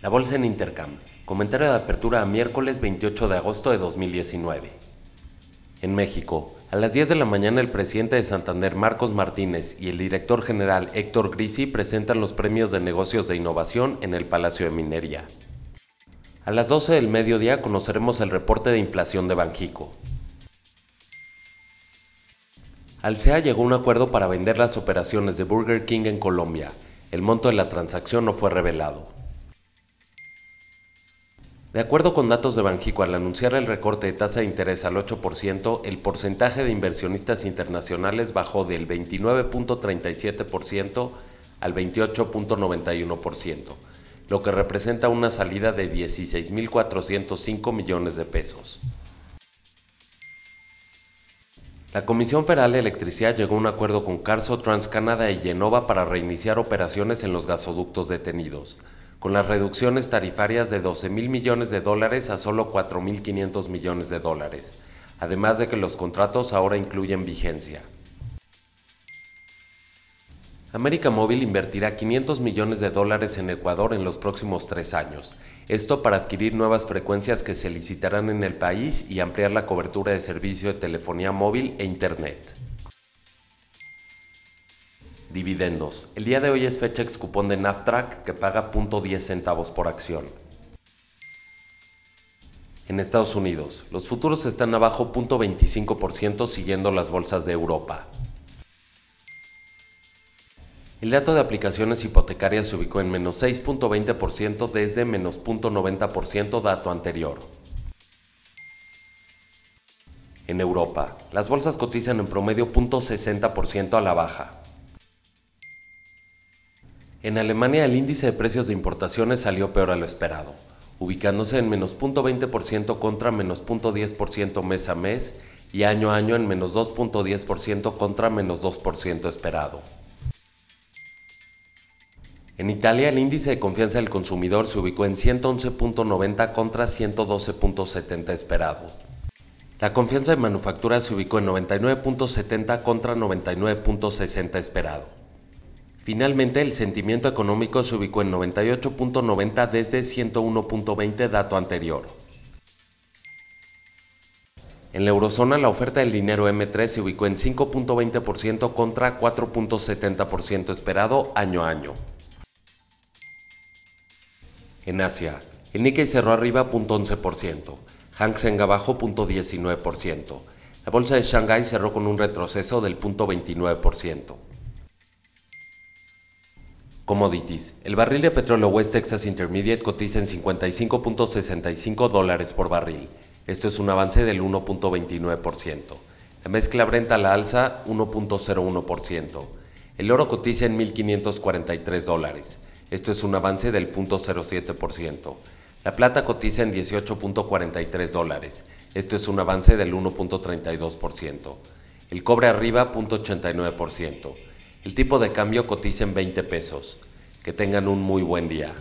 La bolsa en Intercam. Comentario de apertura a miércoles 28 de agosto de 2019. En México, a las 10 de la mañana el presidente de Santander Marcos Martínez y el director general Héctor Grisi presentan los premios de negocios de innovación en el Palacio de Minería. A las 12 del mediodía conoceremos el reporte de inflación de Banjico. Alsea llegó a un acuerdo para vender las operaciones de Burger King en Colombia. El monto de la transacción no fue revelado. De acuerdo con datos de Banjico, al anunciar el recorte de tasa de interés al 8%, el porcentaje de inversionistas internacionales bajó del 29.37% al 28.91%, lo que representa una salida de 16.405 millones de pesos. La Comisión Federal de Electricidad llegó a un acuerdo con Carso, TransCanada y Genova para reiniciar operaciones en los gasoductos detenidos, con las reducciones tarifarias de 12 mil millones de dólares a solo 4.500 millones de dólares, además de que los contratos ahora incluyen vigencia. América Móvil invertirá 500 millones de dólares en Ecuador en los próximos tres años, esto para adquirir nuevas frecuencias que se licitarán en el país y ampliar la cobertura de servicio de telefonía móvil e Internet. Dividendos. El día de hoy es fecha ex cupón de Naftrack que paga .10 centavos por acción. En Estados Unidos, los futuros están abajo 0.25% siguiendo las bolsas de Europa. El dato de aplicaciones hipotecarias se ubicó en menos 6.20% desde menos 0.90% dato anterior. En Europa, las bolsas cotizan en promedio 0.60% a la baja. En Alemania el índice de precios de importaciones salió peor a lo esperado, ubicándose en menos 0.20% contra menos 0.10% mes a mes y año a año en menos 2.10% contra menos 2% esperado. En Italia, el índice de confianza del consumidor se ubicó en 111.90 contra 112.70 esperado. La confianza de manufactura se ubicó en 99.70 contra 99.60 esperado. Finalmente, el sentimiento económico se ubicó en 98.90 desde 101.20 dato anterior. En la eurozona, la oferta del dinero M3 se ubicó en 5.20% contra 4.70% esperado año a año. En Asia, el Nikkei cerró arriba 0.11%, Hang Seng abajo 0.19%. La bolsa de Shanghai cerró con un retroceso del 0.29%. Commodities. El barril de petróleo West Texas Intermediate cotiza en 55.65 dólares por barril. Esto es un avance del 1.29%. La mezcla Brent a la alza 1.01%. El oro cotiza en 1.543 dólares. Esto es un avance del 0.07%. La plata cotiza en 18.43 dólares. Esto es un avance del 1.32%. El cobre arriba 0.89%. El tipo de cambio cotiza en 20 pesos. Que tengan un muy buen día.